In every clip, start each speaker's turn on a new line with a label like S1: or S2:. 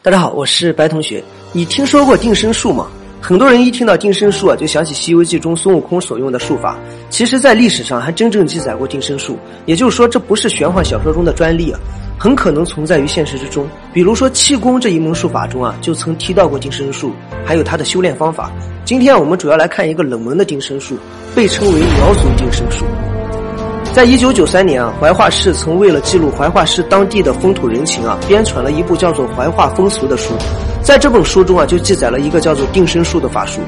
S1: 大家好，我是白同学。你听说过定身术吗？很多人一听到定身术啊，就想起《西游记》中孙悟空所用的术法。其实，在历史上还真正记载过定身术，也就是说，这不是玄幻小说中的专利啊，很可能存在于现实之中。比如说，气功这一门术法中啊，就曾提到过定身术，还有它的修炼方法。今天我们主要来看一个冷门的定身术，被称为苗族定身术。在一九九三年啊，怀化市曾为了记录怀化市当地的风土人情啊，编纂了一部叫做《怀化风俗》的书。在这本书中啊，就记载了一个叫做定身术的法术。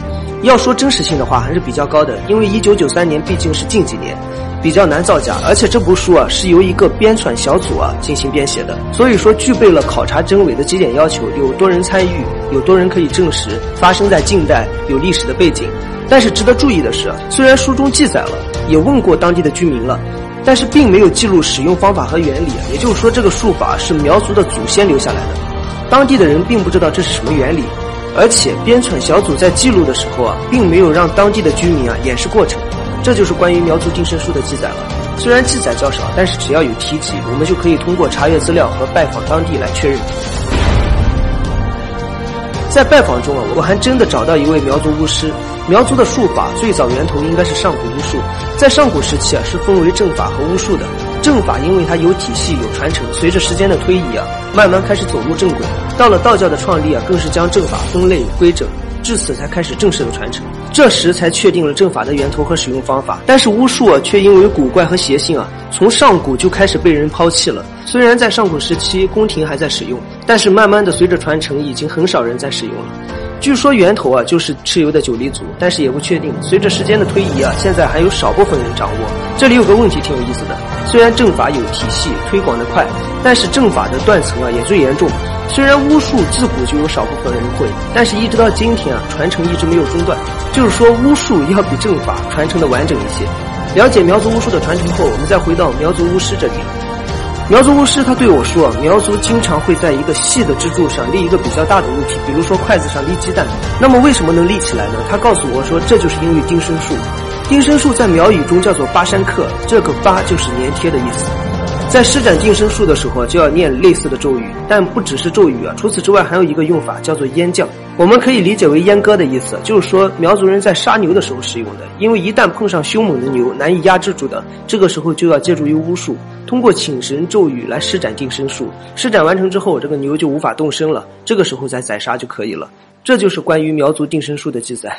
S1: 要说真实性的话，还是比较高的，因为一九九三年毕竟是近几年，比较难造假。而且这部书啊，是由一个编纂小组啊进行编写的，所以说具备了考察真伪的几点要求：有多人参与，有多人可以证实，发生在近代，有历史的背景。但是值得注意的是，虽然书中记载了，也问过当地的居民了。但是并没有记录使用方法和原理，也就是说，这个术法是苗族的祖先留下来的，当地的人并不知道这是什么原理，而且编纂小组在记录的时候啊，并没有让当地的居民啊演示过程，这就是关于苗族定身术的记载了。虽然记载较少，但是只要有提及，我们就可以通过查阅资料和拜访当地来确认。在拜访中啊，我还真的找到一位苗族巫师。苗族的术法最早源头应该是上古巫术，在上古时期啊，是分为正法和巫术的。正法因为它有体系、有传承，随着时间的推移啊，慢慢开始走入正轨。到了道教的创立啊，更是将正法分类规整。至此才开始正式的传承，这时才确定了阵法的源头和使用方法。但是巫术啊，却因为古怪和邪性啊，从上古就开始被人抛弃了。虽然在上古时期宫廷还在使用，但是慢慢的随着传承，已经很少人在使用了。据说源头啊就是蚩尤的九黎族，但是也不确定。随着时间的推移啊，现在还有少部分人掌握。这里有个问题挺有意思的，虽然正法有体系，推广的快，但是正法的断层啊也最严重。虽然巫术自古就有少部分人会，但是一直到今天啊，传承一直没有中断。就是说，巫术要比正法传承的完整一些。了解苗族巫术的传承后，我们再回到苗族巫师这里。苗族巫师他对我说，苗族经常会在一个细的支柱上立一个比较大的物体，比如说筷子上立鸡蛋。那么为什么能立起来呢？他告诉我说，这就是因为丁生树。丁生树在苗语中叫做巴山克，这个巴就是粘贴的意思。在施展定身术的时候，就要念类似的咒语，但不只是咒语啊。除此之外，还有一个用法叫做阉将，我们可以理解为阉割的意思，就是说苗族人在杀牛的时候使用的。因为一旦碰上凶猛的牛，难以压制住的，这个时候就要借助于巫术，通过请神咒语来施展定身术。施展完成之后，这个牛就无法动身了，这个时候再宰杀就可以了。这就是关于苗族定身术的记载。